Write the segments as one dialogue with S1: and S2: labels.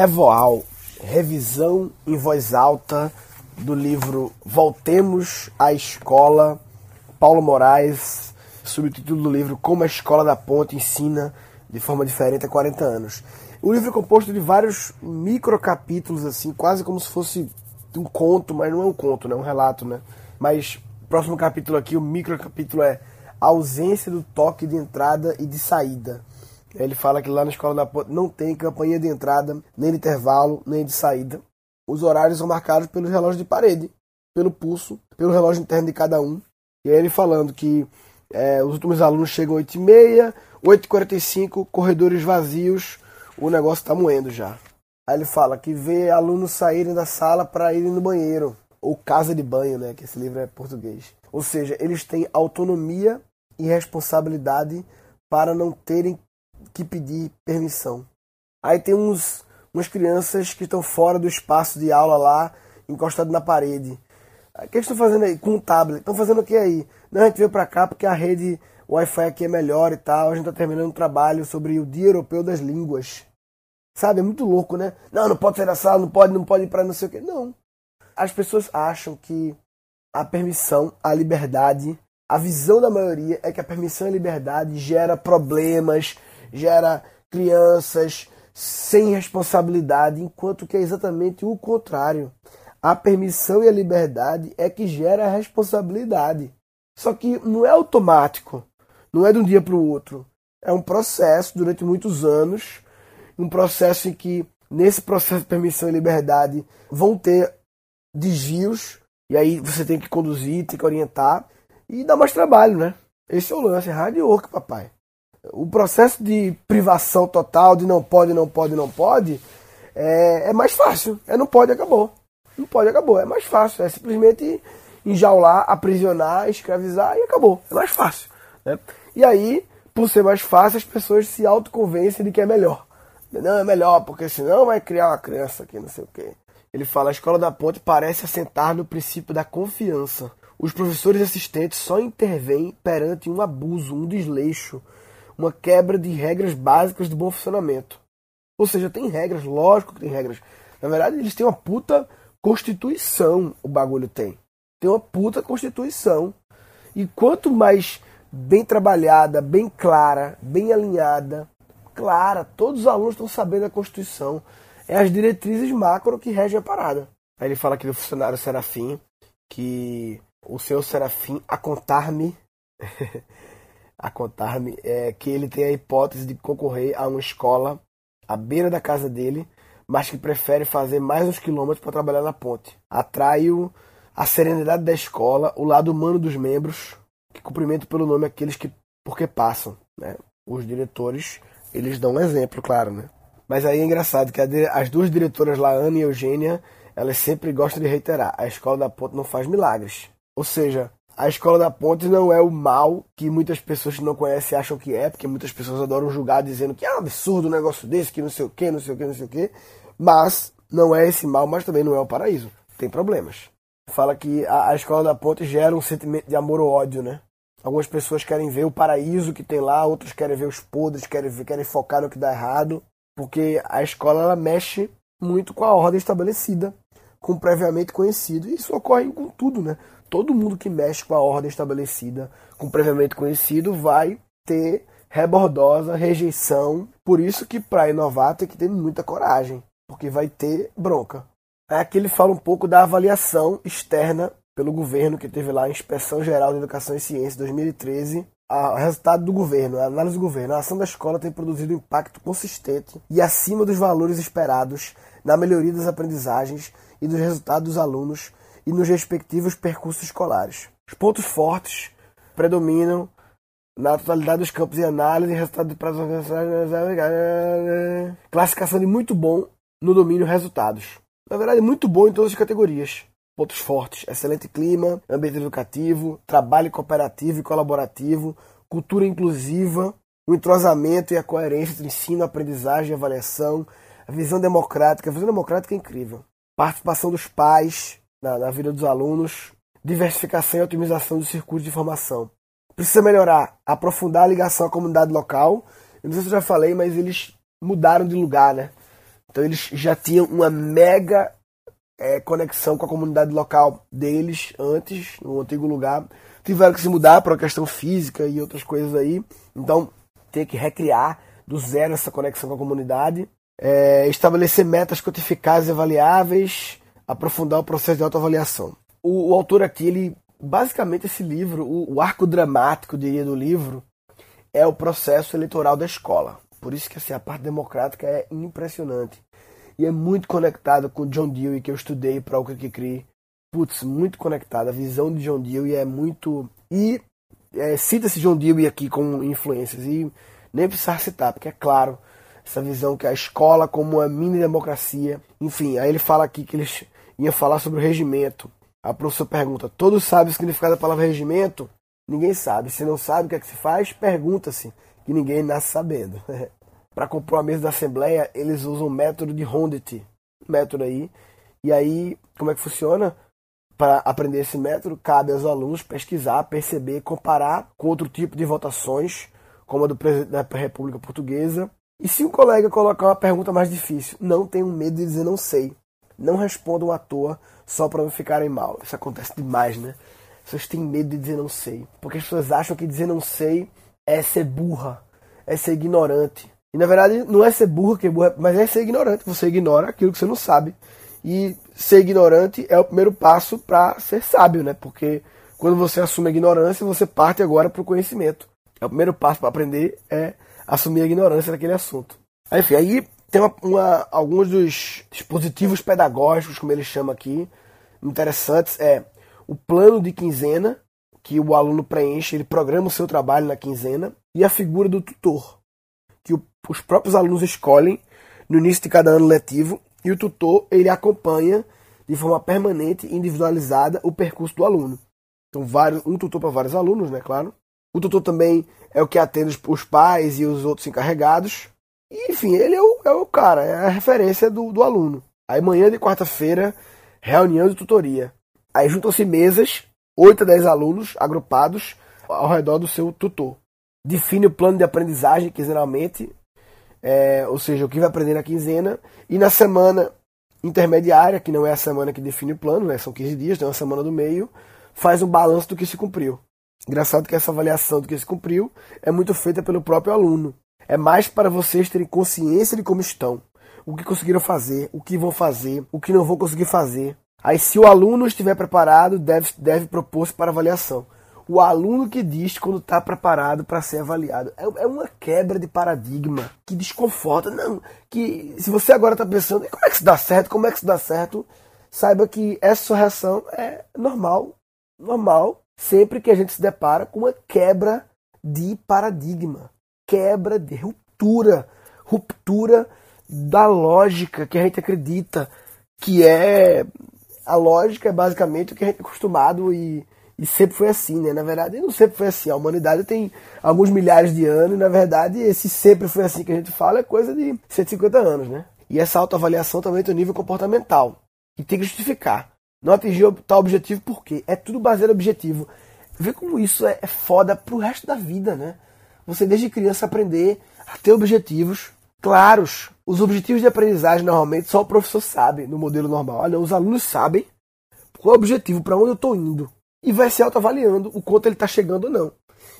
S1: Revoal, revisão em voz alta do livro Voltemos à Escola, Paulo Moraes, subtítulo do livro Como a Escola da Ponte Ensina de Forma Diferente há 40 anos. O livro é composto de vários microcapítulos, assim, quase como se fosse um conto, mas não é um conto, né? É um relato, né? Mas próximo capítulo aqui, o microcapítulo é a ausência do toque de entrada e de saída. Ele fala que lá na escola da ponte não tem campanha de entrada, nem de intervalo, nem de saída. Os horários são marcados pelo relógio de parede, pelo pulso, pelo relógio interno de cada um. E aí ele falando que é, os últimos alunos chegam 8h30, 8h45, corredores vazios, o negócio está moendo já. Aí ele fala que vê alunos saírem da sala para irem no banheiro, ou casa de banho, né? Que esse livro é português. Ou seja, eles têm autonomia e responsabilidade para não terem que pedir permissão. Aí tem uns, umas crianças que estão fora do espaço de aula lá, encostado na parede. O que eles estão fazendo aí? Com o tablet. Estão fazendo o que aí? Não, a gente veio para cá porque a rede Wi-Fi aqui é melhor e tal. A gente está terminando um trabalho sobre o Dia Europeu das Línguas. Sabe? É muito louco, né? Não, não pode sair da sala, não pode, não pode ir para não sei o quê. Não. As pessoas acham que a permissão, a liberdade, a visão da maioria é que a permissão e a liberdade gera problemas, gera crianças sem responsabilidade, enquanto que é exatamente o contrário. A permissão e a liberdade é que gera a responsabilidade. Só que não é automático, não é de um dia para o outro. É um processo durante muitos anos, um processo em que nesse processo de permissão e liberdade vão ter desvios, e aí você tem que conduzir, tem que orientar, e dá mais trabalho, né? Esse é o lance, é hard work, papai. O processo de privação total, de não pode, não pode, não pode, é, é mais fácil. É não pode, acabou. Não pode, acabou. É mais fácil. É simplesmente enjaular, aprisionar, escravizar e acabou. É mais fácil. Né? E aí, por ser mais fácil, as pessoas se autoconvencem de que é melhor. Não, é melhor, porque senão vai criar uma criança aqui, não sei o quê. Ele fala, a escola da ponte parece assentar no princípio da confiança. Os professores assistentes só intervêm perante um abuso, um desleixo, uma quebra de regras básicas do bom funcionamento. Ou seja, tem regras, lógico que tem regras. Na verdade, eles têm uma puta constituição, o bagulho tem. Tem uma puta constituição. E quanto mais bem trabalhada, bem clara, bem alinhada, clara, todos os alunos estão sabendo a Constituição. É as diretrizes macro que regem a parada. Aí ele fala aqui do funcionário Serafim, que o seu Serafim, a contar-me, a contar-me é que ele tem a hipótese de concorrer a uma escola à beira da casa dele, mas que prefere fazer mais uns quilômetros para trabalhar na ponte. Atrai-o a serenidade da escola, o lado humano dos membros, que cumprimento pelo nome aqueles que porque passam, né? Os diretores, eles dão um exemplo, claro, né? Mas aí é engraçado que as duas diretoras lá, Ana e Eugênia, elas sempre gostam de reiterar: a escola da ponte não faz milagres. Ou seja, a escola da ponte não é o mal que muitas pessoas que não conhecem acham que é, porque muitas pessoas adoram julgar dizendo que é um absurdo um negócio desse, que não sei o que, não sei o que, não sei o que. Mas não é esse mal, mas também não é o paraíso. Tem problemas. Fala que a, a escola da ponte gera um sentimento de amor ou ódio, né? Algumas pessoas querem ver o paraíso que tem lá, outros querem ver os podres, querem, querem focar no que dá errado, porque a escola ela mexe muito com a ordem estabelecida, com o previamente conhecido. E isso ocorre com tudo, né? Todo mundo que mexe com a ordem estabelecida, com previamente conhecido, vai ter rebordosa, rejeição. Por isso que para inovar tem que ter muita coragem, porque vai ter bronca. Aqui ele fala um pouco da avaliação externa pelo governo que teve lá a Inspeção Geral de Educação e Ciência 2013. O resultado do governo, a análise do governo, a ação da escola tem produzido um impacto consistente e acima dos valores esperados na melhoria das aprendizagens e dos resultados dos alunos e nos respectivos percursos escolares. Os pontos fortes predominam na totalidade dos campos de análise resultado de classificação de muito bom no domínio resultados. Na verdade, muito bom em todas as categorias. Pontos fortes: excelente clima, ambiente educativo, trabalho cooperativo e colaborativo, cultura inclusiva, o entrosamento e a coerência entre ensino, aprendizagem e avaliação, a visão democrática. A visão democrática é incrível. Participação dos pais, na, na vida dos alunos, diversificação e otimização dos circuitos de formação. Precisa melhorar, aprofundar a ligação à comunidade local. Eu não sei se eu já falei, mas eles mudaram de lugar, né? Então eles já tinham uma mega é, conexão com a comunidade local deles antes, no antigo lugar. Tiveram que se mudar para a questão física e outras coisas aí. Então tem que recriar do zero essa conexão com a comunidade. É, estabelecer metas quantificáveis e avaliáveis, aprofundar o processo de autoavaliação. O, o autor aqui, ele basicamente esse livro, o, o arco dramático, diria, do livro, é o processo eleitoral da escola. Por isso que assim, a parte democrática é impressionante. E é muito conectado com John Dewey, que eu estudei para o Kikri. Putz, muito conectado. A visão de John Dewey é muito. E é, cita-se John Dewey aqui como influências. E nem precisar citar, porque é claro, essa visão que a escola como uma mini democracia. Enfim, aí ele fala aqui que eles iam falar sobre o regimento. A professora pergunta: Todos sabem o significado da palavra regimento? Ninguém sabe. Se não sabe o que é que se faz, pergunta-se, que ninguém nasce sabendo. Para compor a mesa da Assembleia, eles usam o método de Hondit. Método aí. E aí, como é que funciona? Para aprender esse método, cabe aos alunos pesquisar, perceber, comparar com outro tipo de votações, como a do presidente da República Portuguesa. E se um colega colocar uma pergunta mais difícil, não tenham medo de dizer não sei. Não respondam à toa só para não ficarem mal. Isso acontece demais, né? As pessoas têm medo de dizer não sei. Porque as pessoas acham que dizer não sei é ser burra, é ser ignorante. E na verdade não é ser burra, que é burra, mas é ser ignorante. Você ignora aquilo que você não sabe. E ser ignorante é o primeiro passo para ser sábio, né? Porque quando você assume a ignorância, você parte agora para o conhecimento. É o primeiro passo para aprender é assumir a ignorância daquele assunto. Enfim, aí tem uma, uma, alguns dos dispositivos pedagógicos, como ele chama aqui, interessantes é o plano de quinzena que o aluno preenche, ele programa o seu trabalho na quinzena e a figura do tutor, que o, os próprios alunos escolhem no início de cada ano letivo e o tutor ele acompanha de forma permanente e individualizada o percurso do aluno. Então, vários, um tutor para vários alunos, né, claro. O tutor também é o que atende os pais e os outros encarregados. E, enfim, ele é o, é o cara, é a referência do, do aluno. Aí, manhã de quarta-feira, reunião de tutoria. Aí juntam-se mesas, 8 a 10 alunos agrupados ao redor do seu tutor. Define o plano de aprendizagem quinzenalmente, é, ou seja, o que vai aprender na quinzena, e na semana intermediária, que não é a semana que define o plano, né, são 15 dias, tem uma semana do meio, faz um balanço do que se cumpriu. Engraçado que essa avaliação do que se cumpriu é muito feita pelo próprio aluno. É mais para vocês terem consciência de como estão, o que conseguiram fazer, o que vão fazer, o que não vão conseguir fazer. Aí, se o aluno estiver preparado, deve, deve propor-se para avaliação. O aluno que diz quando está preparado para ser avaliado. É, é, uma quebra de paradigma que desconforta. Não, que se você agora está pensando, como é que isso dá certo? Como é que isso dá certo? Saiba que essa sua reação é normal, normal, sempre que a gente se depara com uma quebra de paradigma, quebra de ruptura, ruptura da lógica que a gente acredita que é a lógica é basicamente o que a gente é acostumado e, e sempre foi assim, né? Na verdade, não sempre foi assim. A humanidade tem alguns milhares de anos e, na verdade, esse sempre foi assim que a gente fala é coisa de 150 anos, né? E essa autoavaliação também tem um nível comportamental. E tem que justificar. Não atingiu tal objetivo por quê? É tudo baseado no objetivo. Vê como isso é, é foda pro resto da vida, né? Você desde criança aprender a ter objetivos, claros. Os objetivos de aprendizagem normalmente só o professor sabe no modelo normal. Olha, os alunos sabem qual é o objetivo, para onde eu estou indo. E vai se autoavaliando o quanto ele está chegando ou não.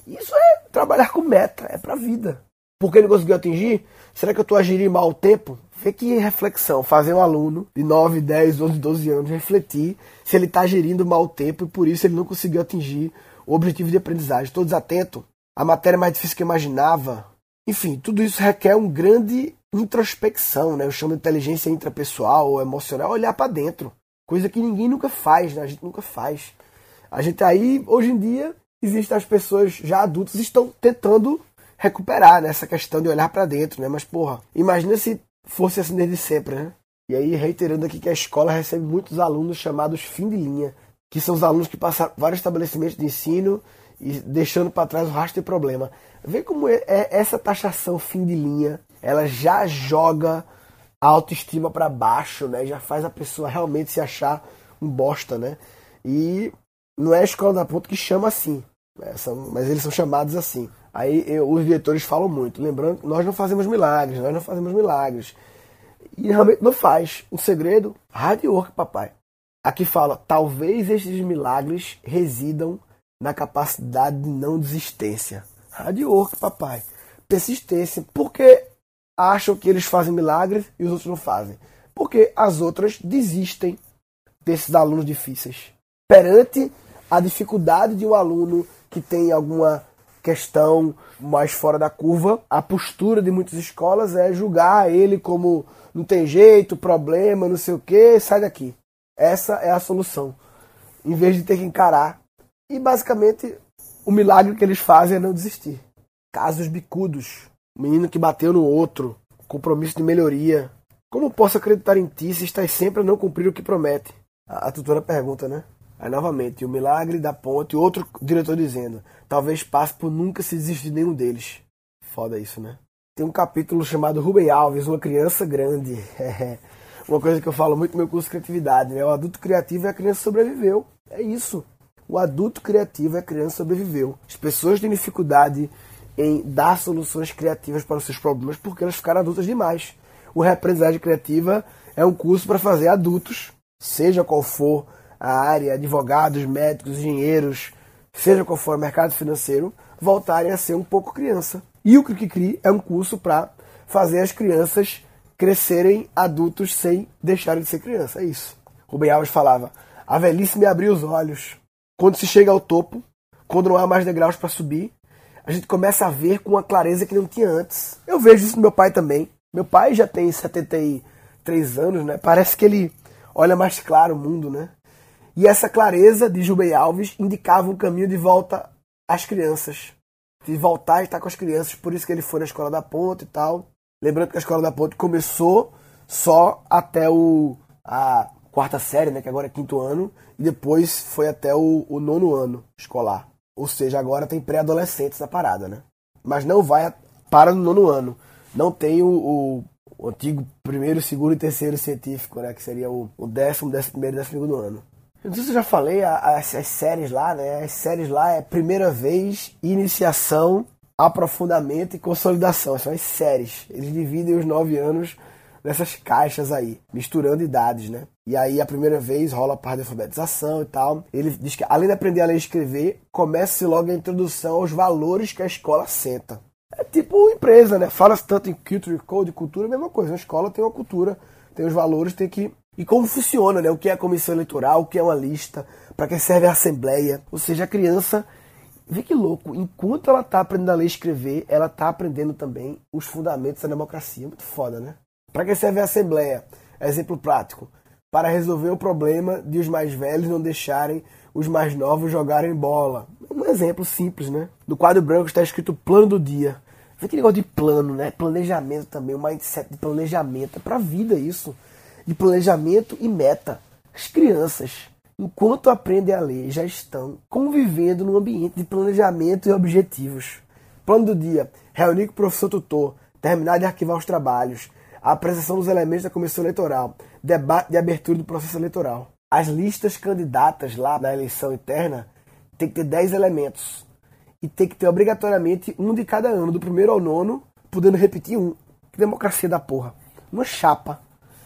S1: Isso é trabalhar com meta, é para a vida. Por que ele conseguiu atingir? Será que eu estou agindo mal o tempo? Vê que reflexão, fazer um aluno de 9, 10, 11, 12 anos refletir se ele está gerindo mal o tempo e por isso ele não conseguiu atingir o objetivo de aprendizagem. Todos atentos? A matéria é mais difícil que eu imaginava, enfim, tudo isso requer um grande introspecção, né? Eu chamo de inteligência intrapessoal ou emocional, olhar para dentro. Coisa que ninguém nunca faz, né? A gente nunca faz. A gente aí, hoje em dia, existem as pessoas já adultas estão tentando recuperar nessa né? questão de olhar para dentro, né? Mas, porra, imagina se fosse assim desde sempre, né? E aí, reiterando aqui que a escola recebe muitos alunos chamados fim de linha, que são os alunos que passaram vários estabelecimentos de ensino e deixando para trás o rastro de problema. Vê como é, é essa taxação fim de linha, ela já joga a autoestima para baixo, né? Já faz a pessoa realmente se achar um bosta, né? E não é a escola da ponta que chama assim, né? mas eles são chamados assim. Aí eu, os diretores falam muito, lembrando, nós não fazemos milagres, nós não fazemos milagres. E realmente não faz. O segredo, hard work, papai. Aqui fala, talvez estes milagres residam na capacidade de não desistência. Hard work, papai. Persistência. Porque acham que eles fazem milagres e os outros não fazem? Porque as outras desistem desses alunos difíceis. Perante a dificuldade de um aluno que tem alguma questão mais fora da curva, a postura de muitas escolas é julgar ele como não tem jeito, problema, não sei o que, sai daqui. Essa é a solução. Em vez de ter que encarar. E basicamente o milagre que eles fazem é não desistir. Casos bicudos. O menino que bateu no outro. Compromisso de melhoria. Como posso acreditar em ti se estás sempre a não cumprir o que promete? A, a tutora pergunta, né? Aí novamente, o milagre da ponte, outro diretor dizendo, talvez passe por nunca se desistir de nenhum deles. Foda isso, né? Tem um capítulo chamado Rubem Alves, uma criança grande. uma coisa que eu falo muito no meu curso de criatividade, né? O adulto criativo é a criança que sobreviveu. É isso. O adulto criativo é a criança sobreviveu. As pessoas têm dificuldade em dar soluções criativas para os seus problemas porque elas ficaram adultas demais. O Representagem Criativa é um curso para fazer adultos, seja qual for a área, advogados, médicos, engenheiros, seja qual for o mercado financeiro, voltarem a ser um pouco criança. E o Cri é um curso para fazer as crianças crescerem adultos sem deixarem de ser criança. É isso. Rubem Alves falava: a velhice me abriu os olhos. Quando se chega ao topo, quando não há mais degraus para subir, a gente começa a ver com uma clareza que não tinha antes. Eu vejo isso no meu pai também. Meu pai já tem 73 anos, né? Parece que ele olha mais claro o mundo, né? E essa clareza de Jubei Alves indicava um caminho de volta às crianças. De voltar a estar com as crianças, por isso que ele foi na escola da ponte e tal. Lembrando que a escola da ponte começou só até o, a quarta série, né, que agora é quinto ano, e depois foi até o, o nono ano escolar. Ou seja, agora tem pré-adolescentes na parada, né? Mas não vai para no nono ano. Não tem o, o, o antigo primeiro, segundo e terceiro científico, né? Que seria o, o décimo, décimo primeiro e décimo segundo ano. Não sei se eu já falei, as, as, séries lá, né? As séries lá é primeira vez, iniciação, aprofundamento e consolidação. São as séries. Eles dividem os nove anos nessas caixas aí, misturando idades, né? E aí a primeira vez rola a parte de alfabetização e tal. Ele diz que além de aprender a ler e escrever, começa logo a introdução aos valores que a escola senta. É tipo empresa, né? Fala-se tanto em culture, code, cultura, a mesma coisa. A escola tem uma cultura, tem os valores, tem que e como funciona, né? O que é a comissão eleitoral, o que é uma lista, para que serve a assembleia. Ou seja, a criança, vê que louco, enquanto ela está aprendendo a ler e escrever, ela está aprendendo também os fundamentos da democracia. Muito foda, né? Para que serve a assembleia? Exemplo prático. Para resolver o problema de os mais velhos não deixarem os mais novos jogarem bola. Um exemplo simples, né? No quadro branco está escrito plano do dia. Vê que negócio de plano, né? Planejamento também, o mindset de planejamento. É pra vida isso de planejamento e meta. As crianças, enquanto aprendem a ler, já estão convivendo num ambiente de planejamento e objetivos. Plano do dia: reunir com o professor tutor, terminar de arquivar os trabalhos, a apresentação dos elementos da comissão eleitoral, debate de abertura do processo eleitoral. As listas candidatas lá na eleição interna tem que ter 10 elementos. E tem que ter obrigatoriamente um de cada ano, do primeiro ao nono, podendo repetir um. Que democracia da porra. Uma chapa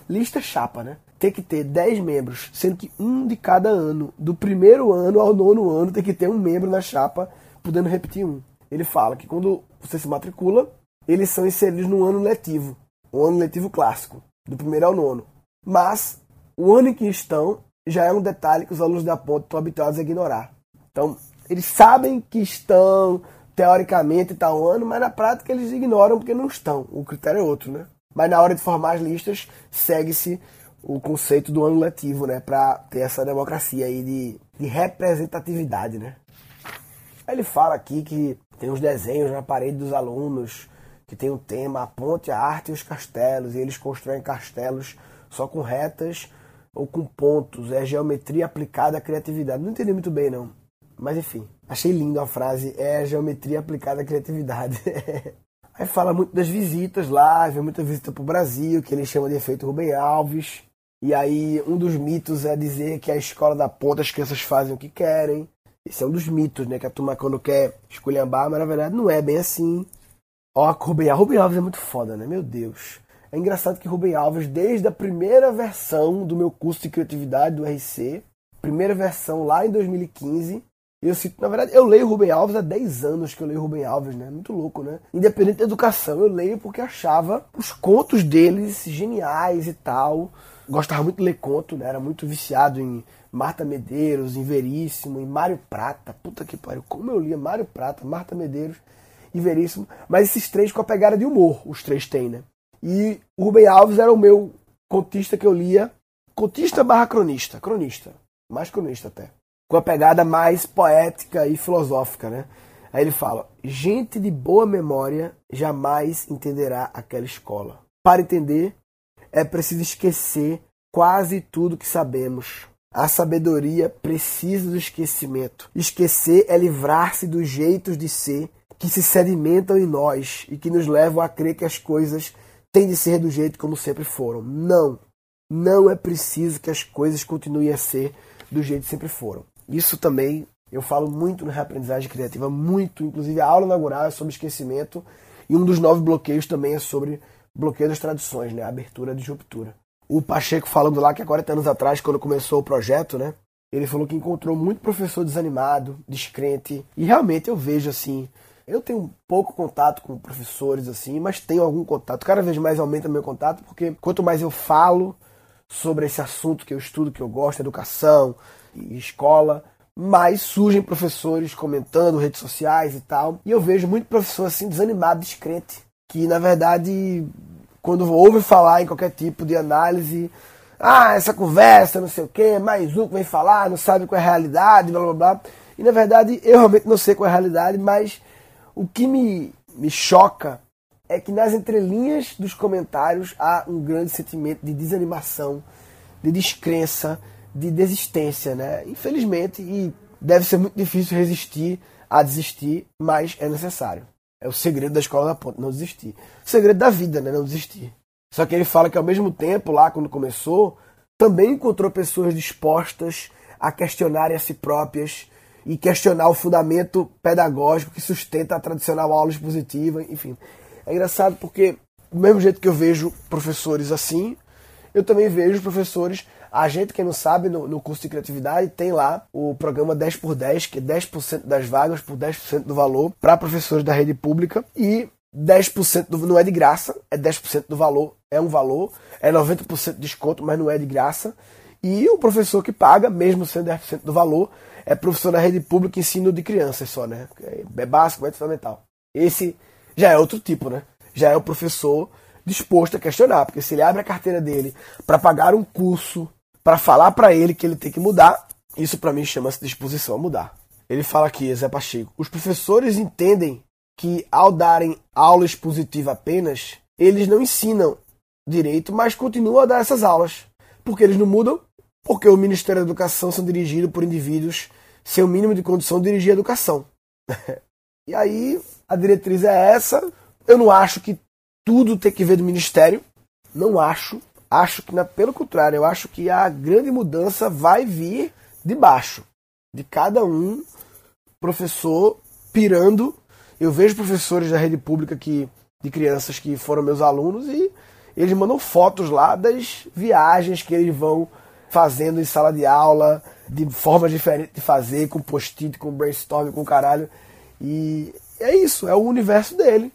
S1: lista chapa, né? Tem que ter 10 membros, sendo que um de cada ano, do primeiro ano ao nono ano, tem que ter um membro na chapa, podendo repetir um. Ele fala que quando você se matricula, eles são inseridos no ano letivo, o ano letivo clássico, do primeiro ao nono. Mas o ano em que estão já é um detalhe que os alunos da ponte estão habituados a ignorar. Então, eles sabem que estão teoricamente tal ano, mas na prática eles ignoram porque não estão. O critério é outro, né? Mas na hora de formar as listas, segue-se o conceito do ano letivo, né? Para ter essa democracia aí de, de representatividade, né? Ele fala aqui que tem os desenhos na parede dos alunos, que tem o tema a ponte, a arte e os castelos, e eles constroem castelos só com retas ou com pontos, é geometria aplicada à criatividade. Não entendi muito bem, não. Mas enfim, achei lindo a frase, é geometria aplicada à criatividade. Aí fala muito das visitas lá, vem muita visita pro Brasil, que ele chama de efeito Rubem Alves. E aí um dos mitos é dizer que a escola da ponta as crianças fazem o que querem. Esse é um dos mitos, né? Que a turma quando quer esculhambar, mas na verdade não é bem assim. Ó, Rubem, Rubem Alves é muito foda, né? Meu Deus. É engraçado que Rubem Alves, desde a primeira versão do meu curso de criatividade do RC, primeira versão lá em 2015, eu cito, na verdade, eu leio Rubem Alves há 10 anos que eu leio Rubem Alves, né? Muito louco, né? Independente da educação, eu leio porque achava os contos deles geniais e tal. Gostava muito de ler conto, né? Era muito viciado em Marta Medeiros, em Veríssimo, em Mário Prata. Puta que pariu, como eu lia Mário Prata, Marta Medeiros e Veríssimo. Mas esses três com a pegada de humor, os três têm, né? E o Rubem Alves era o meu contista que eu lia. Contista barra cronista. Cronista. Mais cronista até com a pegada mais poética e filosófica, né? Aí ele fala: gente de boa memória jamais entenderá aquela escola. Para entender, é preciso esquecer quase tudo que sabemos. A sabedoria precisa do esquecimento. Esquecer é livrar-se dos jeitos de ser que se sedimentam em nós e que nos levam a crer que as coisas têm de ser do jeito como sempre foram. Não. Não é preciso que as coisas continuem a ser do jeito que sempre foram. Isso também eu falo muito na reaprendizagem criativa, muito. Inclusive a aula inaugural é sobre esquecimento e um dos nove bloqueios também é sobre bloqueio das tradições, né? A abertura de ruptura. O Pacheco falando lá que há 40 anos atrás, quando começou o projeto, né? Ele falou que encontrou muito professor desanimado, descrente. E realmente eu vejo assim. Eu tenho pouco contato com professores, assim, mas tenho algum contato. Cada vez mais aumenta meu contato, porque quanto mais eu falo sobre esse assunto que eu estudo, que eu gosto, educação, escola, mas surgem professores comentando, redes sociais e tal. E eu vejo muito professor assim desanimado, descrente, que na verdade, quando ouve falar em qualquer tipo de análise, ah, essa conversa, não sei o que, mais um que vem falar, não sabe qual é a realidade, blá blá blá. E na verdade, eu realmente não sei qual é a realidade, mas o que me, me choca é que nas entrelinhas dos comentários há um grande sentimento de desanimação, de descrença, de desistência, né? Infelizmente, e deve ser muito difícil resistir a desistir, mas é necessário. É o segredo da escola da ponte, não desistir. O segredo da vida, né? Não desistir. Só que ele fala que ao mesmo tempo, lá quando começou, também encontrou pessoas dispostas a questionarem a si próprias e questionar o fundamento pedagógico que sustenta a tradicional aula expositiva, enfim. É engraçado porque, do mesmo jeito que eu vejo professores assim, eu também vejo professores a gente, quem não sabe, no, no curso de criatividade tem lá o programa 10 por 10, que é 10% das vagas por 10% do valor para professores da rede pública e 10% do, não é de graça, é 10% do valor, é um valor, é 90% de desconto, mas não é de graça. E o professor que paga, mesmo sendo 10% do valor, é professor da rede pública ensino de crianças só, né? É básico, é fundamental. Esse já é outro tipo, né? Já é o professor disposto a questionar, porque se ele abre a carteira dele para pagar um curso para falar para ele que ele tem que mudar, isso para mim chama-se disposição a mudar. Ele fala aqui, Zé Pacheco, os professores entendem que ao darem aula expositiva apenas, eles não ensinam direito, mas continuam a dar essas aulas. Porque eles não mudam? Porque o Ministério da Educação são dirigidos por indivíduos sem o mínimo de condição de dirigir a educação. e aí, a diretriz é essa. Eu não acho que tudo tem que ver do Ministério. Não acho. Acho que, pelo contrário, eu acho que a grande mudança vai vir de baixo, de cada um professor pirando. Eu vejo professores da rede pública que, de crianças que foram meus alunos e eles mandam fotos lá das viagens que eles vão fazendo em sala de aula, de formas diferentes de fazer, com post-it, com brainstorm, com caralho. E é isso, é o universo dele.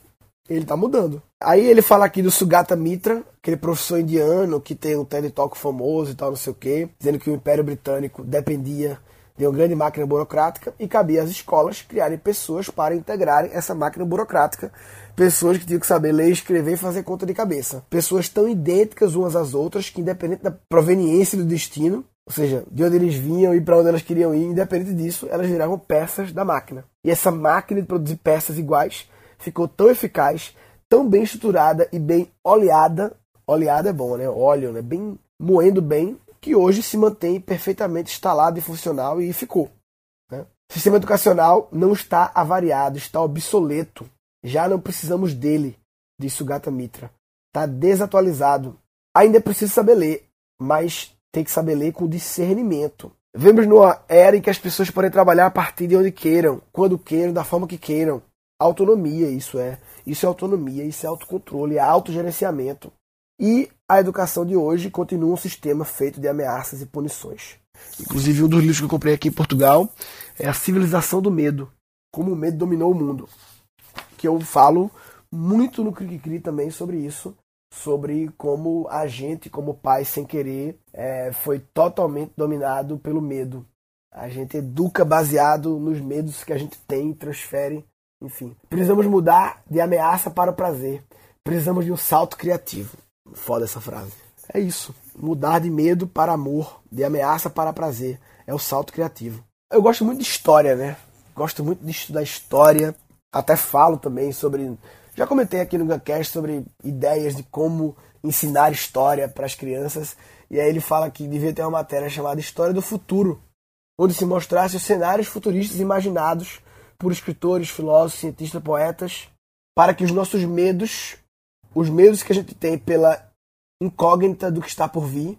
S1: Ele tá mudando. Aí ele fala aqui do Sugata Mitra, aquele professor indiano que tem um TED Talk famoso e tal, não sei o quê, dizendo que o Império Britânico dependia de uma grande máquina burocrática e cabia às escolas criarem pessoas para integrarem essa máquina burocrática. Pessoas que tinham que saber ler, escrever e fazer conta de cabeça. Pessoas tão idênticas umas às outras que, independente da proveniência do destino, ou seja, de onde eles vinham e para onde elas queriam ir, independente disso, elas viravam peças da máquina. E essa máquina de produzir peças iguais ficou tão eficaz tão bem estruturada e bem oleada. Oleada é bom, né? Óleo, né? Bem moendo bem, que hoje se mantém perfeitamente instalado e funcional e ficou. Né? Sistema educacional não está avariado, está obsoleto. Já não precisamos dele, disse o Gata Mitra. Está desatualizado. Ainda preciso saber ler, mas tem que saber ler com discernimento. Vemos numa era em que as pessoas podem trabalhar a partir de onde queiram, quando queiram, da forma que queiram. Autonomia, isso é. Isso é autonomia, isso é autocontrole, é autogerenciamento. E a educação de hoje continua um sistema feito de ameaças e punições. Inclusive, um dos livros que eu comprei aqui em Portugal é A Civilização do Medo, Como o Medo Dominou o Mundo. Que eu falo muito no Cri Cri também sobre isso, sobre como a gente, como pai, sem querer, é, foi totalmente dominado pelo medo. A gente educa baseado nos medos que a gente tem, transfere, enfim. Precisamos mudar de ameaça para o prazer. Precisamos de um salto criativo. Foda essa frase. É isso. Mudar de medo para amor, de ameaça para prazer. É o salto criativo. Eu gosto muito de história, né? Gosto muito de estudar história. Até falo também sobre. Já comentei aqui no Guncast sobre ideias de como ensinar história para as crianças. E aí ele fala que devia ter uma matéria chamada História do Futuro, onde se mostrasse os cenários futuristas imaginados por escritores, filósofos, cientistas, poetas, para que os nossos medos, os medos que a gente tem pela incógnita do que está por vir,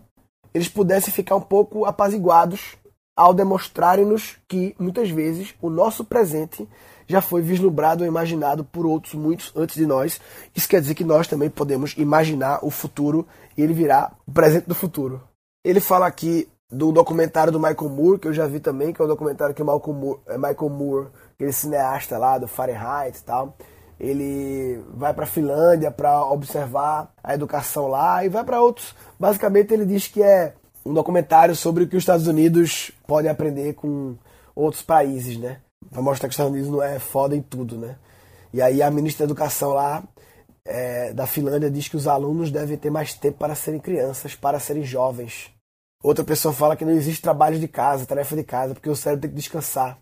S1: eles pudessem ficar um pouco apaziguados ao demonstrarem-nos que, muitas vezes, o nosso presente já foi vislumbrado ou imaginado por outros muitos antes de nós. Isso quer dizer que nós também podemos imaginar o futuro e ele virá o presente do futuro. Ele fala aqui do documentário do Michael Moore, que eu já vi também, que é o documentário que Michael Moore, é Michael Moore aquele cineasta lá do Fahrenheit e tal, ele vai para a Finlândia para observar a educação lá e vai para outros. Basicamente, ele diz que é um documentário sobre o que os Estados Unidos podem aprender com outros países, né? Para mostrar que os Estados Unidos não é foda em tudo, né? E aí a ministra da Educação lá é, da Finlândia diz que os alunos devem ter mais tempo para serem crianças, para serem jovens. Outra pessoa fala que não existe trabalho de casa, tarefa de casa, porque o cérebro tem que descansar.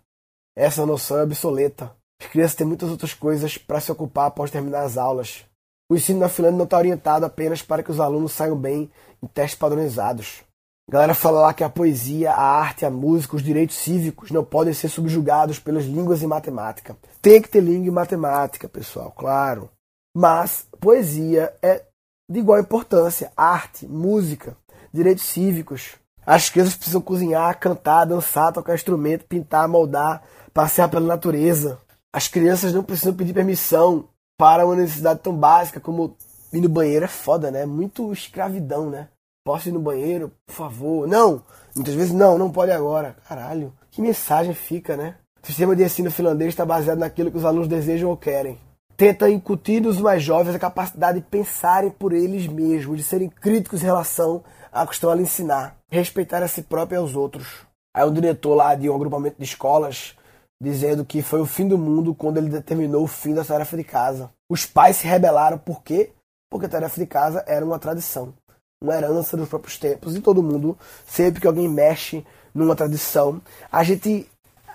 S1: Essa noção é obsoleta. As crianças têm muitas outras coisas para se ocupar após terminar as aulas. O ensino na Finlândia não está orientado apenas para que os alunos saiam bem em testes padronizados. A galera fala lá que a poesia, a arte, a música, os direitos cívicos não podem ser subjugados pelas línguas e matemática. Tem que ter língua e matemática, pessoal, claro. Mas poesia é de igual importância. Arte, música, direitos cívicos. As crianças precisam cozinhar, cantar, dançar, tocar instrumento, pintar, moldar, passear pela natureza. As crianças não precisam pedir permissão para uma necessidade tão básica como ir no banheiro. É foda, né? É muito escravidão, né? Posso ir no banheiro, por favor? Não! Muitas vezes, não, não pode agora. Caralho, que mensagem fica, né? O sistema de ensino finlandês está baseado naquilo que os alunos desejam ou querem. Tenta incutir nos mais jovens a capacidade de pensarem por eles mesmos, de serem críticos em relação ao que estão a ensinar, respeitar a si próprio e aos outros. Aí um diretor lá de um agrupamento de escolas dizendo que foi o fim do mundo quando ele determinou o fim da tarefa de casa. Os pais se rebelaram por quê? Porque a tarefa de casa era uma tradição, uma herança dos próprios tempos e todo mundo, sempre que alguém mexe numa tradição, a gente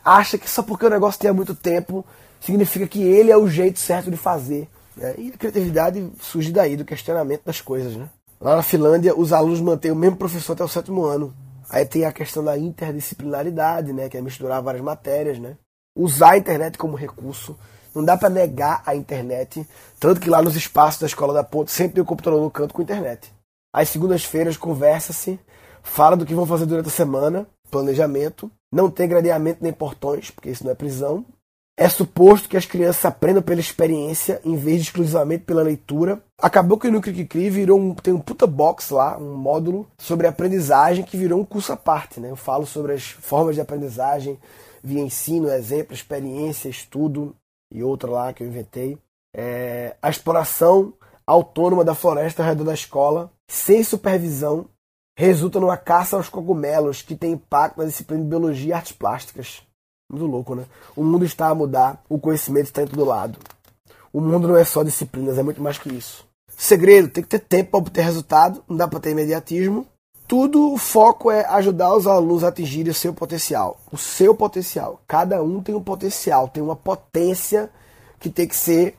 S1: acha que só porque o negócio tem há muito tempo significa que ele é o jeito certo de fazer. Né? E a criatividade surge daí, do questionamento das coisas. Né? Lá na Finlândia, os alunos mantêm o mesmo professor até o sétimo ano. Aí tem a questão da interdisciplinaridade, né? que é misturar várias matérias. Né? usar a internet como recurso. Não dá para negar a internet. Tanto que lá nos espaços da escola da ponte sempre tem o computador no canto com internet. Às segundas-feiras conversa-se, fala do que vão fazer durante a semana, planejamento. Não tem gradeamento nem portões, porque isso não é prisão. É suposto que as crianças aprendam pela experiência em vez de exclusivamente pela leitura. Acabou que no Cri virou um, tem um puta box lá, um módulo sobre aprendizagem que virou um curso à parte. Né? Eu falo sobre as formas de aprendizagem, via ensino, exemplo, experiência, estudo e outra lá que eu inventei. É, a exploração autônoma da floresta ao redor da escola, sem supervisão, resulta numa caça aos cogumelos que tem impacto na disciplina de biologia e artes plásticas. Muito louco, né? O mundo está a mudar, o conhecimento está em todo lado. O mundo não é só disciplinas, é muito mais que isso. Segredo, tem que ter tempo para obter resultado, não dá para ter imediatismo tudo o foco é ajudar os alunos a atingirem o seu potencial. O seu potencial. Cada um tem um potencial, tem uma potência que tem que ser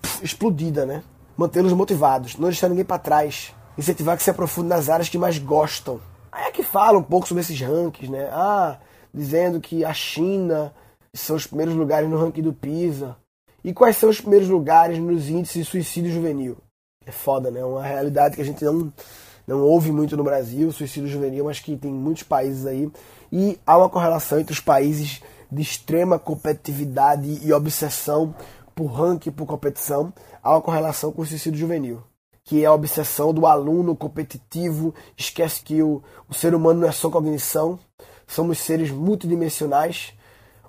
S1: pff, explodida, né? Mantê-los motivados, não deixar ninguém para trás. Incentivar que se aprofunde nas áreas que mais gostam. Aí é que fala um pouco sobre esses rankings, né? Ah, dizendo que a China são os primeiros lugares no ranking do PISA. E quais são os primeiros lugares nos índices de suicídio juvenil? É foda, né? Uma realidade que a gente não não houve muito no Brasil, suicídio juvenil, mas que tem muitos países aí. E há uma correlação entre os países de extrema competitividade e obsessão por ranking, por competição, há uma correlação com o suicídio juvenil. Que é a obsessão do aluno competitivo, esquece que o, o ser humano não é só cognição, somos seres multidimensionais.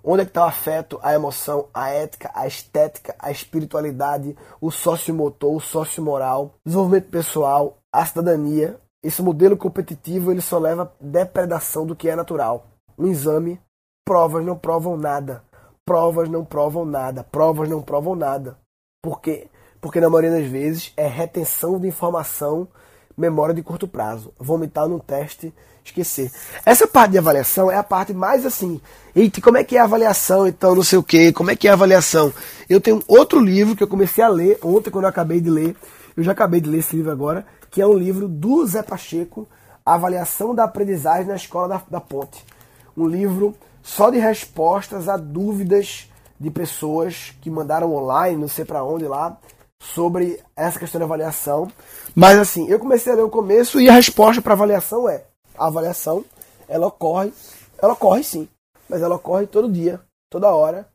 S1: Onde é que está o afeto, a emoção, a ética, a estética, a espiritualidade, o sociomotor, o sociomoral, desenvolvimento pessoal, a cidadania? Esse modelo competitivo ele só leva depredação do que é natural. Um exame, provas não provam nada. Provas não provam nada. Provas não provam nada. Por quê? Porque na maioria das vezes é retenção de informação, memória de curto prazo. Vomitar num teste, esquecer. Essa parte de avaliação é a parte mais assim. Eita, como é que é a avaliação, então, não sei o quê, como é que é a avaliação? Eu tenho outro livro que eu comecei a ler ontem, quando eu acabei de ler. Eu já acabei de ler esse livro agora, que é um livro do Zé Pacheco, Avaliação da Aprendizagem na Escola da, da Ponte. Um livro só de respostas a dúvidas de pessoas que mandaram online, não sei para onde lá, sobre essa questão de avaliação. Mas assim, eu comecei a ler o começo e a resposta para avaliação é: a avaliação, ela ocorre, ela ocorre sim, mas ela ocorre todo dia, toda hora,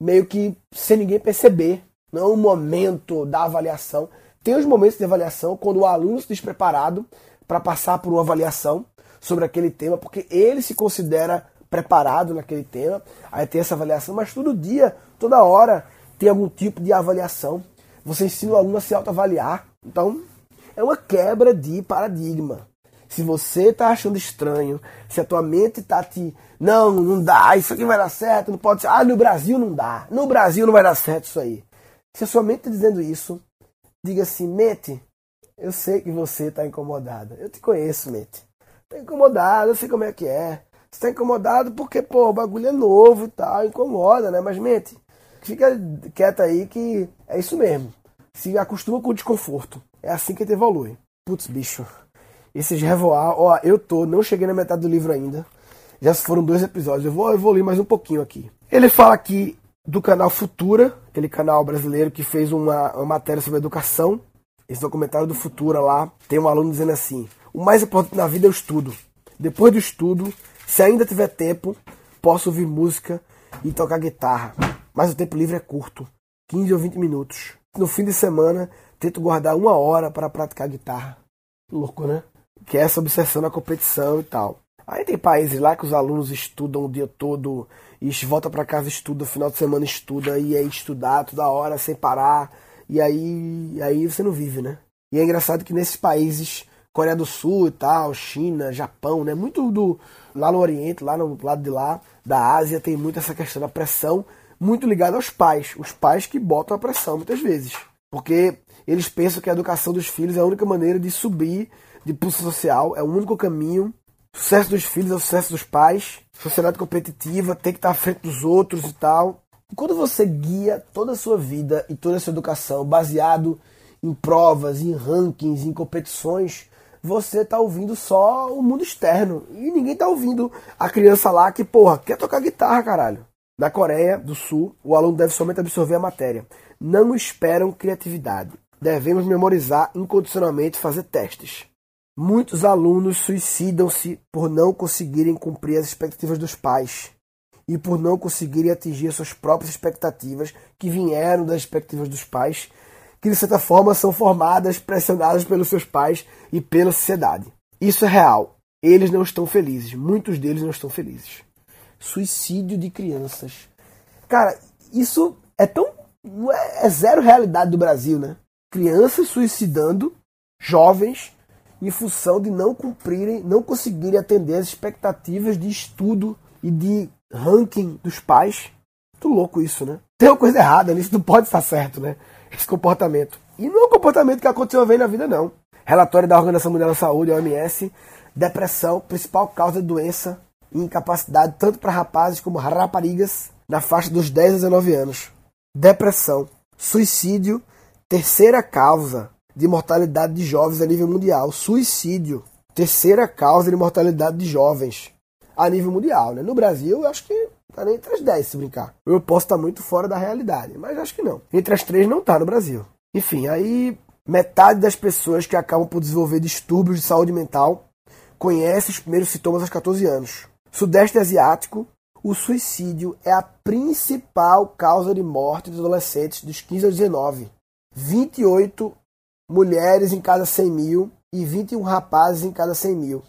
S1: meio que sem ninguém perceber. Não é um momento da avaliação. Tem os momentos de avaliação quando o aluno se despreparado para passar por uma avaliação sobre aquele tema, porque ele se considera preparado naquele tema, aí tem essa avaliação, mas todo dia, toda hora, tem algum tipo de avaliação. Você ensina o aluno a se autoavaliar. Então, é uma quebra de paradigma. Se você está achando estranho, se a tua mente está te. Não, não dá, isso aqui vai dar certo, não pode ser. Ah, no Brasil não dá. No Brasil não vai dar certo isso aí. Se a sua mente está dizendo isso, diga assim, mente, eu sei que você está incomodada. Eu te conheço, mente. Está incomodado, eu sei como é que é. Você está incomodado porque, pô, o bagulho é novo e tal, incomoda, né? Mas mente, fica quieto aí que é isso mesmo. Se acostuma com o desconforto. É assim que ele evolui. Putz, bicho. Esses revoar, ó, eu tô, não cheguei na metade do livro ainda. Já foram dois episódios. Eu vou evoluir mais um pouquinho aqui. Ele fala aqui do canal Futura, aquele canal brasileiro que fez uma, uma matéria sobre educação. Esse documentário do Futura lá, tem um aluno dizendo assim: o mais importante na vida é o estudo. Depois do estudo, se ainda tiver tempo, posso ouvir música e tocar guitarra. Mas o tempo livre é curto 15 ou 20 minutos. No fim de semana, tento guardar uma hora para praticar guitarra. Louco, né? Que é essa obsessão na competição e tal. Aí tem países lá que os alunos estudam o dia todo e volta para casa estuda, final de semana estuda e aí estudar toda hora sem parar. E aí, aí você não vive, né? E é engraçado que nesses países, Coreia do Sul e tal, China, Japão, né? Muito do, lá no Oriente, lá no lado de lá da Ásia, tem muito essa questão da pressão, muito ligada aos pais. Os pais que botam a pressão muitas vezes. Porque eles pensam que a educação dos filhos é a única maneira de subir de pulso social, é o único caminho. O sucesso dos filhos é o sucesso dos pais. Sociedade competitiva, tem que estar à frente dos outros e tal. Quando você guia toda a sua vida e toda a sua educação baseado em provas, em rankings, em competições, você tá ouvindo só o mundo externo. E ninguém tá ouvindo a criança lá que, porra, quer tocar guitarra, caralho. Na Coreia do Sul, o aluno deve somente absorver a matéria. Não esperam criatividade. Devemos memorizar incondicionalmente e fazer testes. Muitos alunos suicidam-se por não conseguirem cumprir as expectativas dos pais e por não conseguirem atingir suas próprias expectativas que vieram das expectativas dos pais que de certa forma são formadas, pressionadas pelos seus pais e pela sociedade. Isso é real. Eles não estão felizes. Muitos deles não estão felizes. Suicídio de crianças. Cara, isso é tão. É, zero realidade do Brasil, né? Crianças suicidando, jovens, em função de não cumprirem, não conseguirem atender as expectativas de estudo e de ranking dos pais. Muito louco isso, né? Tem uma coisa errada nisso, não pode estar certo, né? esse comportamento. E não é um comportamento que aconteceu uma vez na vida, não. Relatório da Organização Mundial da Saúde, OMS, depressão, principal causa de doença incapacidade tanto para rapazes como raparigas na faixa dos 10 a 19 anos. Depressão, suicídio, terceira causa de mortalidade de jovens a nível mundial. Suicídio, terceira causa de mortalidade de jovens a nível mundial. Né? No Brasil, eu acho que Tá nem entre as 10 se brincar. Eu posso estar muito fora da realidade, mas acho que não. Entre as três não tá no Brasil. Enfim, aí metade das pessoas que acabam por desenvolver distúrbios de saúde mental conhece os primeiros sintomas aos 14 anos. Sudeste asiático, o suicídio é a principal causa de morte dos adolescentes dos 15 aos 19. 28 mulheres em cada 100 mil e 21 rapazes em cada 100 mil.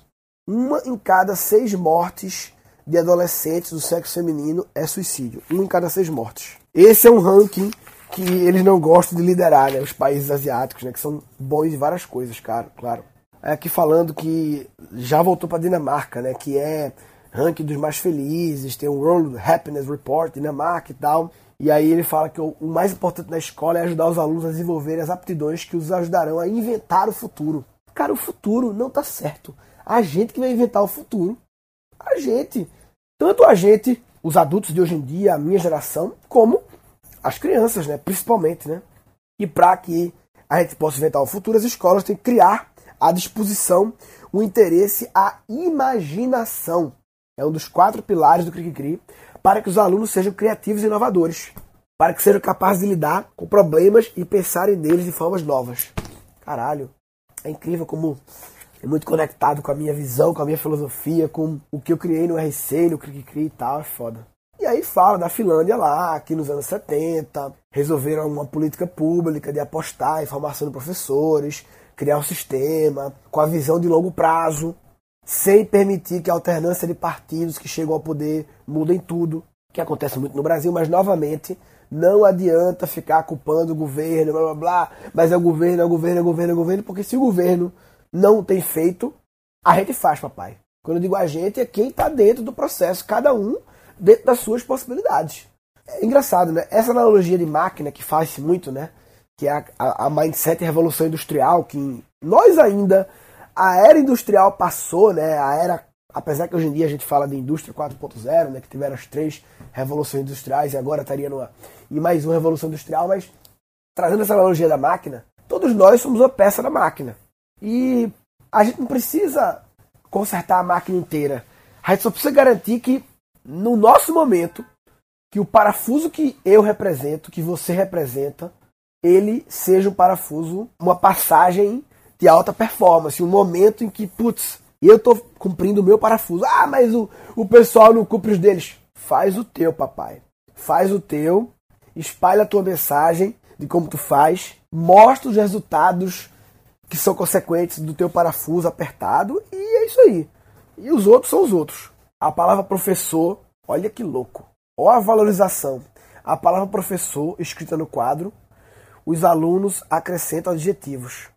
S1: Uma em cada seis mortes de adolescentes do sexo feminino é suicídio. Um em cada seis mortes. Esse é um ranking que eles não gostam de liderar, né? Os países asiáticos, né? Que são bons em várias coisas, cara, claro. Aqui falando que já voltou para Dinamarca, né? Que é ranking dos mais felizes, tem o World Happiness Report, Dinamarca e tal. E aí ele fala que o mais importante na escola é ajudar os alunos a desenvolverem as aptidões que os ajudarão a inventar o futuro. Cara, o futuro não tá certo. A gente que vai inventar o futuro. A gente. Tanto a gente, os adultos de hoje em dia, a minha geração, como as crianças, né? Principalmente, né? E para que a gente possa inventar o futuro, as escolas têm que criar à disposição o interesse, a imaginação. É um dos quatro pilares do Cri para que os alunos sejam criativos e inovadores, para que sejam capazes de lidar com problemas e pensarem neles de formas novas. Caralho, é incrível como é muito conectado com a minha visão, com a minha filosofia, com o que eu criei no RC, no Cri e tal, é foda. E aí fala da Finlândia lá, que nos anos 70 resolveram uma política pública de apostar em formação de professores, criar um sistema com a visão de longo prazo, sem permitir que a alternância de partidos que chegam ao poder mudem tudo, que acontece muito no Brasil, mas novamente não adianta ficar culpando o governo, blá blá blá, mas é o governo, é o governo, é o governo, é o governo, porque se o governo não tem feito, a gente faz, papai. Quando eu digo a gente, é quem está dentro do processo, cada um dentro das suas possibilidades. É engraçado, né? Essa analogia de máquina que faz muito, né? Que é a, a, a mindset revolução industrial, que nós ainda, a era industrial passou, né? A era, apesar que hoje em dia a gente fala de indústria 4.0, né? Que tiveram as três revoluções industriais e agora estaria numa, em mais uma revolução industrial, mas trazendo essa analogia da máquina, todos nós somos uma peça da máquina. E a gente não precisa consertar a máquina inteira. A gente só precisa garantir que no nosso momento, que o parafuso que eu represento, que você representa, ele seja um parafuso, uma passagem de alta performance, um momento em que, putz, eu estou cumprindo o meu parafuso. Ah, mas o, o pessoal não cumpre os deles. Faz o teu, papai. Faz o teu, espalha a tua mensagem de como tu faz, mostra os resultados que são consequentes do teu parafuso apertado e é isso aí. E os outros são os outros. A palavra professor, olha que louco. Olha a valorização. A palavra professor, escrita no quadro, os alunos acrescentam adjetivos.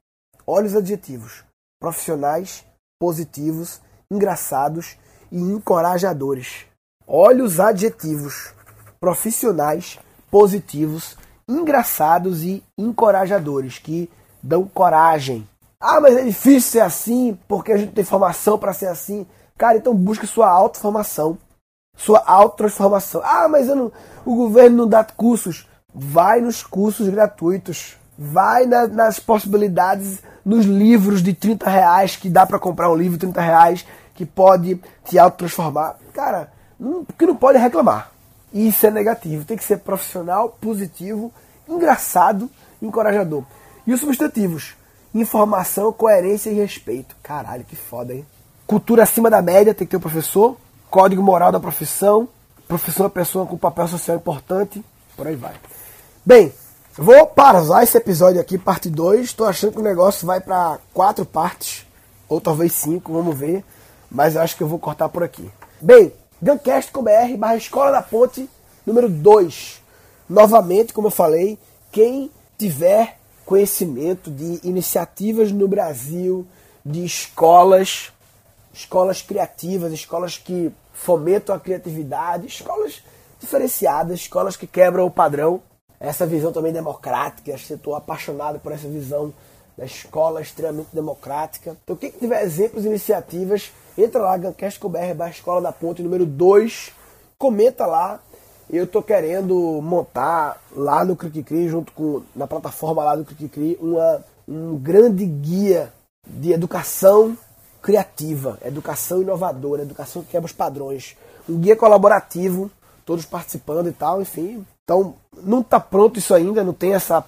S1: Olha os adjetivos: profissionais, positivos, engraçados e encorajadores. Olha os adjetivos: profissionais, positivos, engraçados e encorajadores, que dão coragem. Ah, mas é difícil ser assim, porque a gente tem formação para ser assim. Cara, então busque sua autoformação, sua autotransformação. Ah, mas não, o governo não dá cursos. Vai nos cursos gratuitos. Vai na, nas possibilidades, nos livros de 30 reais, que dá para comprar um livro de 30 reais, que pode te autotransformar. Cara, que não pode reclamar. Isso é negativo. Tem que ser profissional, positivo, engraçado, encorajador. E os substantivos? Informação, coerência e respeito. Caralho, que foda, hein? Cultura acima da média, tem que ter o um professor. Código moral da profissão. Professor é pessoa com papel social importante. Por aí vai. Bem, vou pausar esse episódio aqui, parte 2. Estou achando que o negócio vai para quatro partes. Ou talvez cinco, vamos ver. Mas eu acho que eu vou cortar por aqui. Bem, Guncast.com.br barra Escola da Ponte, número 2. Novamente, como eu falei, quem tiver conhecimento de iniciativas no Brasil, de escolas escolas criativas, escolas que fomentam a criatividade, escolas diferenciadas, escolas que quebram o padrão. Essa visão também democrática, eu estou apaixonado por essa visão da escola extremamente democrática. Então, quem tiver exemplos e iniciativas, entra lá, gancast.br, Escola da Ponte, número 2, comenta lá. Eu estou querendo montar lá no Cricri, junto com na plataforma lá do Cricri, uma um grande guia de educação criativa, educação inovadora, educação que quebra os padrões, um guia colaborativo, todos participando e tal, enfim. Então, não está pronto isso ainda, não tem essa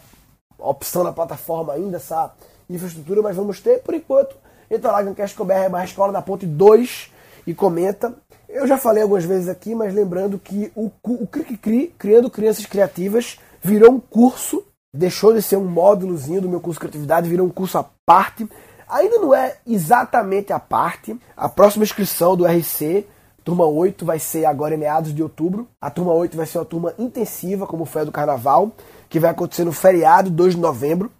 S1: opção na plataforma ainda, essa infraestrutura, mas vamos ter por enquanto. Entra lá, Gancast.com.br, barra Escola da Ponte 2 e comenta. Eu já falei algumas vezes aqui, mas lembrando que o, o Cri Cri, Criando Crianças Criativas, virou um curso deixou de ser um módulozinho do meu curso de criatividade, virou um curso à parte. Ainda não é exatamente a parte. A próxima inscrição do RC, turma 8, vai ser agora em meados de outubro. A turma 8 vai ser uma turma intensiva, como foi a do carnaval, que vai acontecer no feriado 2 de novembro,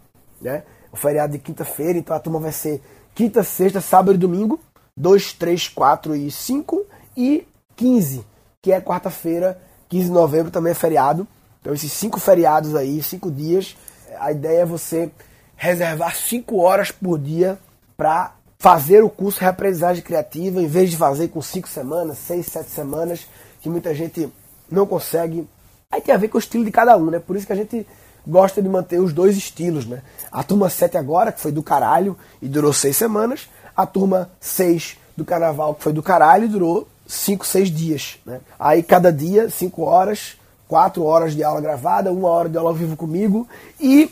S1: né? O feriado de quinta-feira, então a turma vai ser quinta, sexta, sábado e domingo, 2, 3, 4 e 5 e 15, que é quarta-feira, 15 de novembro também é feriado. Então esses cinco feriados aí, cinco dias, a ideia é você reservar cinco horas por dia para fazer o curso de aprendizagem criativa, em vez de fazer com cinco semanas, seis, sete semanas, que muita gente não consegue. Aí tem a ver com o estilo de cada um, né? Por isso que a gente gosta de manter os dois estilos, né? A turma 7 agora, que foi do caralho e durou seis semanas, a turma 6 do carnaval, que foi do caralho e durou 5, 6 dias, né? Aí cada dia, 5 horas, 4 horas de aula gravada, uma hora de aula ao vivo comigo e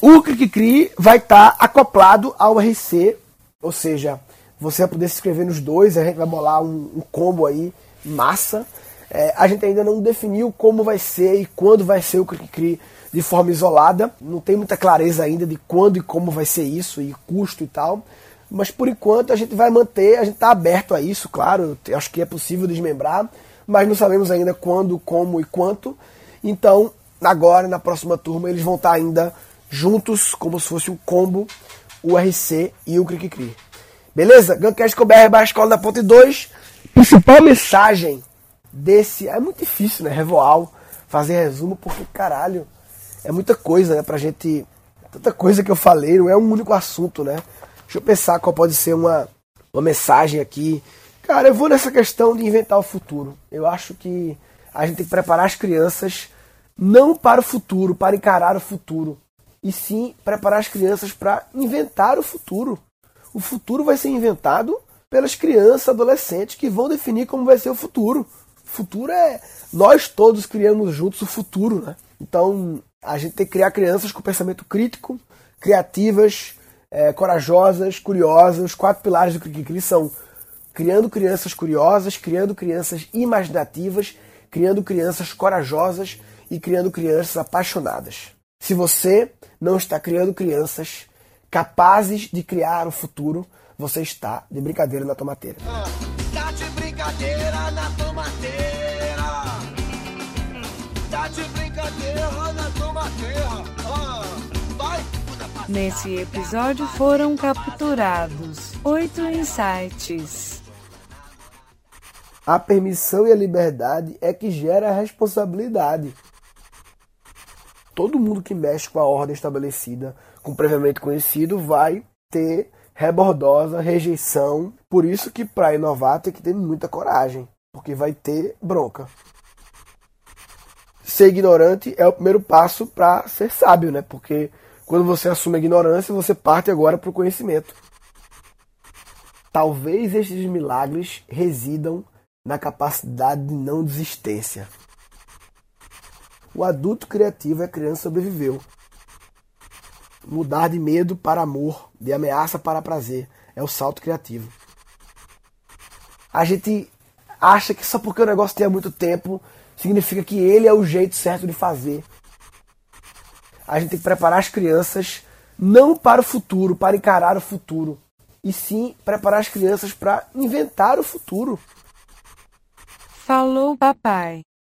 S1: o Cri vai estar tá acoplado ao RC, ou seja, você vai poder se inscrever nos dois, a gente vai bolar um, um combo aí, massa. É, a gente ainda não definiu como vai ser e quando vai ser o Cri de forma isolada. Não tem muita clareza ainda de quando e como vai ser isso, e custo e tal. Mas por enquanto a gente vai manter, a gente está aberto a isso, claro. Acho que é possível desmembrar, mas não sabemos ainda quando, como e quanto. Então, agora, na próxima turma, eles vão estar tá ainda juntos, como se fosse um combo, o RC e o Cri Beleza? Guncast com BR barra Escola da Ponte 2. Principal mensagem desse. É muito difícil, né? Revoal, fazer resumo, porque caralho, é muita coisa, né? Pra gente. Tanta coisa que eu falei, não é um único assunto, né? Deixa eu pensar qual pode ser uma, uma mensagem aqui. Cara, eu vou nessa questão de inventar o futuro. Eu acho que a gente tem que preparar as crianças não para o futuro, para encarar o futuro, e sim preparar as crianças para inventar o futuro. O futuro vai ser inventado pelas crianças, adolescentes que vão definir como vai ser o futuro. O futuro é nós todos criamos juntos o futuro, né? Então a gente tem que criar crianças com pensamento crítico, criativas, é, corajosas, curiosas. Os quatro pilares do Cri são criando crianças curiosas, criando crianças imaginativas, criando crianças corajosas e criando crianças apaixonadas. Se você não está criando crianças capazes de criar o futuro, você está de brincadeira na tomateira. Ah, tá de brincadeira na tomateira.
S2: Tá de brincadeira na tomateira. Ah, vai. Nesse episódio foram capturados oito insights.
S1: A permissão e a liberdade é que gera a responsabilidade todo mundo que mexe com a ordem estabelecida, com previamente conhecido, vai ter rebordosa, rejeição. Por isso que para inovar tem que ter muita coragem, porque vai ter bronca. Ser ignorante é o primeiro passo para ser sábio, né? Porque quando você assume a ignorância, você parte agora para o conhecimento. Talvez estes milagres residam na capacidade de não desistência. O adulto criativo é a criança sobreviveu. Mudar de medo para amor, de ameaça para prazer, é o salto criativo. A gente acha que só porque o negócio tem há muito tempo significa que ele é o jeito certo de fazer. A gente tem que preparar as crianças não para o futuro, para encarar o futuro, e sim preparar as crianças para inventar o futuro.
S2: Falou, papai.